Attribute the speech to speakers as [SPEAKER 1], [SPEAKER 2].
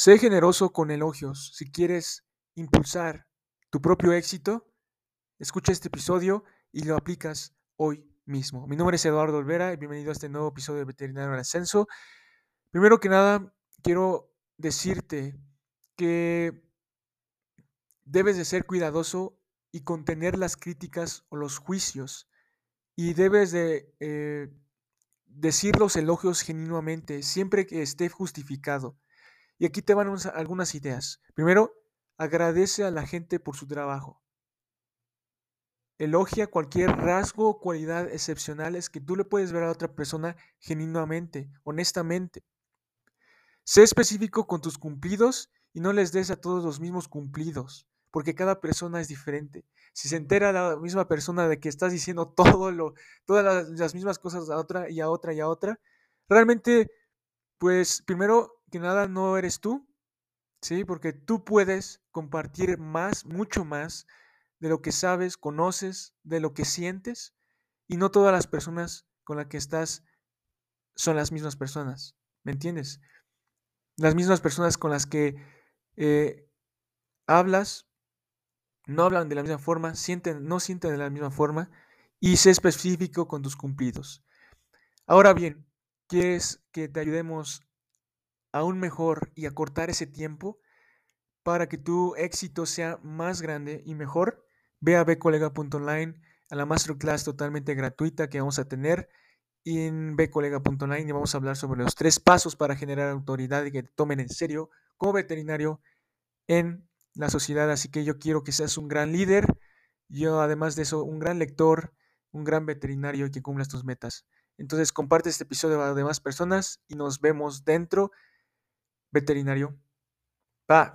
[SPEAKER 1] Sé generoso con elogios. Si quieres impulsar tu propio éxito, escucha este episodio y lo aplicas hoy mismo. Mi nombre es Eduardo Olvera y bienvenido a este nuevo episodio de Veterinario en Ascenso. Primero que nada, quiero decirte que debes de ser cuidadoso y contener las críticas o los juicios y debes de eh, decir los elogios genuinamente siempre que esté justificado. Y aquí te van algunas ideas. Primero, agradece a la gente por su trabajo. Elogia cualquier rasgo o cualidad excepcionales que tú le puedes ver a otra persona genuinamente, honestamente. Sé específico con tus cumplidos y no les des a todos los mismos cumplidos, porque cada persona es diferente. Si se entera la misma persona de que estás diciendo todo lo, todas las, las mismas cosas a otra y a otra y a otra, realmente, pues primero que nada no eres tú, ¿sí? Porque tú puedes compartir más, mucho más de lo que sabes, conoces, de lo que sientes, y no todas las personas con las que estás son las mismas personas, ¿me entiendes? Las mismas personas con las que eh, hablas no hablan de la misma forma, sienten, no sienten de la misma forma, y sé específico con tus cumplidos. Ahora bien, ¿quieres que te ayudemos aún mejor y acortar ese tiempo para que tu éxito sea más grande y mejor, ve a bcolega.online a la masterclass totalmente gratuita que vamos a tener en bcolega.online y vamos a hablar sobre los tres pasos para generar autoridad y que te tomen en serio como veterinario en la sociedad. Así que yo quiero que seas un gran líder, yo además de eso, un gran lector, un gran veterinario y que cumplas tus metas. Entonces comparte este episodio a demás personas y nos vemos dentro veterinario. Va.